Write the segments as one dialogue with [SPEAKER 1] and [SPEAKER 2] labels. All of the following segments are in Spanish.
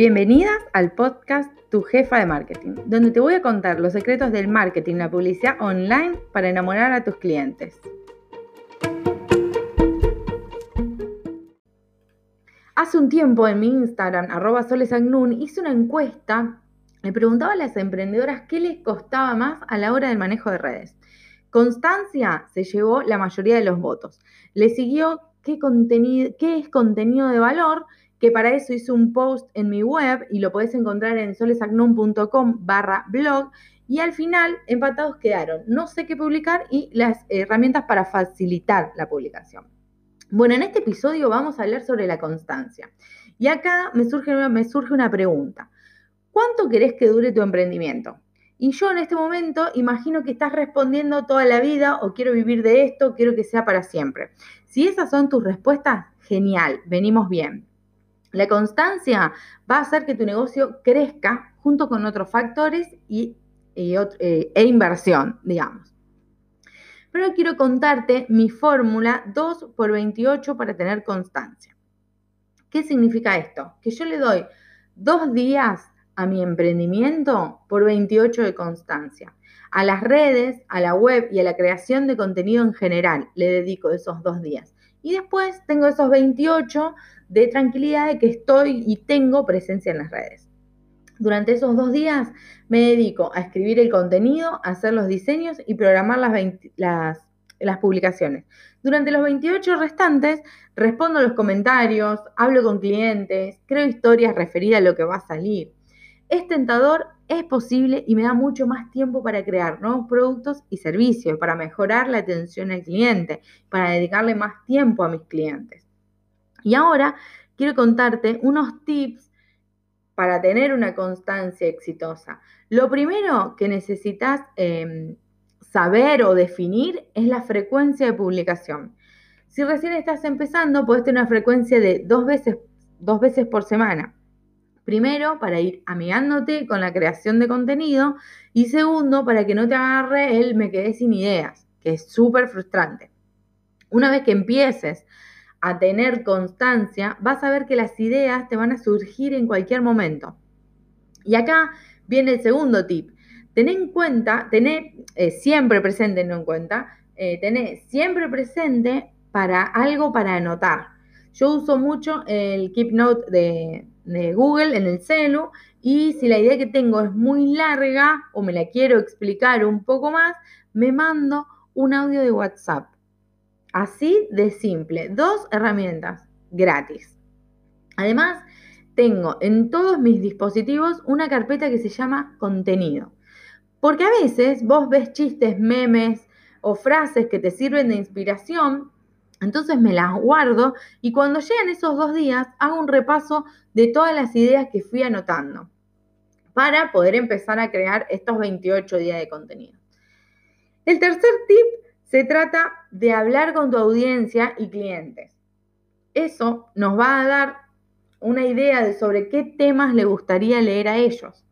[SPEAKER 1] Bienvenidas al podcast Tu Jefa de Marketing, donde te voy a contar los secretos del marketing, la publicidad online para enamorar a tus clientes. Hace un tiempo en mi Instagram, arroba solesagnun, hice una encuesta. Me preguntaba a las emprendedoras qué les costaba más a la hora del manejo de redes. Constancia se llevó la mayoría de los votos. Le siguió qué, contenido, qué es contenido de valor, que para eso hice un post en mi web y lo podés encontrar en solesagnum.com barra blog. Y al final, empatados quedaron no sé qué publicar y las herramientas para facilitar la publicación. Bueno, en este episodio vamos a hablar sobre la constancia. Y acá me surge, me surge una pregunta. ¿Cuánto querés que dure tu emprendimiento? Y yo en este momento imagino que estás respondiendo toda la vida o quiero vivir de esto, quiero que sea para siempre. Si esas son tus respuestas, genial, venimos bien. La constancia va a hacer que tu negocio crezca junto con otros factores y, eh, e inversión, digamos. Pero quiero contarte mi fórmula 2 por 28 para tener constancia. ¿Qué significa esto? Que yo le doy dos días a mi emprendimiento por 28 de constancia. A las redes, a la web y a la creación de contenido en general le dedico esos dos días. Y después tengo esos 28 de tranquilidad de que estoy y tengo presencia en las redes. Durante esos dos días me dedico a escribir el contenido, a hacer los diseños y programar las, las, publicaciones. Durante los 28 restantes respondo los comentarios, hablo con clientes, creo historias referidas a lo que va a salir. Es tentador, es posible y me da mucho más tiempo para crear nuevos productos y servicios, para mejorar la atención al cliente, para dedicarle más tiempo a mis clientes. Y ahora quiero contarte unos tips para tener una constancia exitosa? Lo primero que necesitas em, saber o definir es la frecuencia de publicación. Si recién estás empezando, puedes tener una frecuencia de dos veces, dos veces por semana. Primero, para ir amigándote con la creación de contenido. Y segundo, para que no te agarre el me quedé sin ideas, que es súper frustrante. Una vez que empieces a tener constancia, vas a ver que las ideas te van a surgir en cualquier momento. Y acá viene el segundo tip. Ten en cuenta, tené eh, siempre presente, no en cuenta, eh, tené siempre presente para algo para anotar. Yo uso mucho el Keep Note de, de Google en el celu y si la idea que tengo es muy larga o me la quiero explicar un poco más, me mando un audio de WhatsApp Así de simple. Dos herramientas gratis. Además, tengo en todos mis dispositivos una carpeta que se llama contenido. Porque a veces vos ves chistes, memes o frases que te sirven de inspiración, entonces me las guardo y cuando llegan esos dos días hago un repaso de todas las ideas que fui anotando para poder empezar a crear estos 28 días de contenido. El tercer tip se trata de hablar con tu audiencia y clientes. Eso nos va a dar una idea de sobre qué temas le gustaría leer a ellos.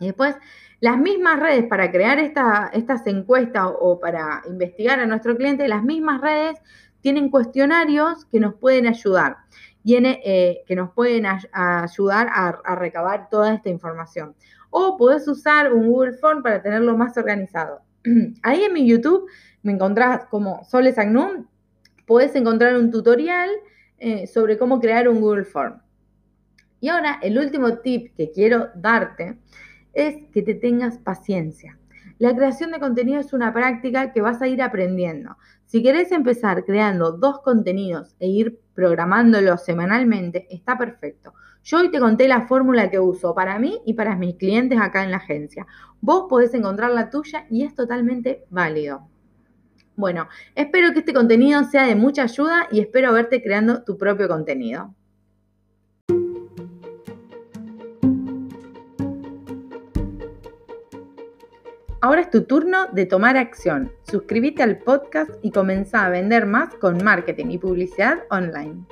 [SPEAKER 1] Y después, las mismas redes para crear estas encuestas o para investigar a nuestro cliente, las mismas redes tienen cuestionarios que nos pueden ayudar, eh, que nos pueden ayudar a, recabar toda esta información. O puedes usar un Google Form para tenerlo más organizado. Ahí en mi YouTube me encontrás como Soles Agnum, podés encontrar un tutorial eh, sobre cómo crear un Google Form. Y ahora el último tip que quiero darte es que te tengas paciencia. La creación de contenido es una práctica que vas a ir aprendiendo. Si querés empezar creando dos contenidos e ir programándolos semanalmente, está perfecto. Yo hoy te conté la fórmula que uso para mí y para mis clientes acá en la agencia. Vos podés encontrar la tuya y es totalmente válido. Bueno, espero que este contenido sea de mucha ayuda y espero verte creando tu propio contenido. Ahora es tu turno de tomar acción. Suscríbete al podcast y comienza a vender más con marketing y publicidad online.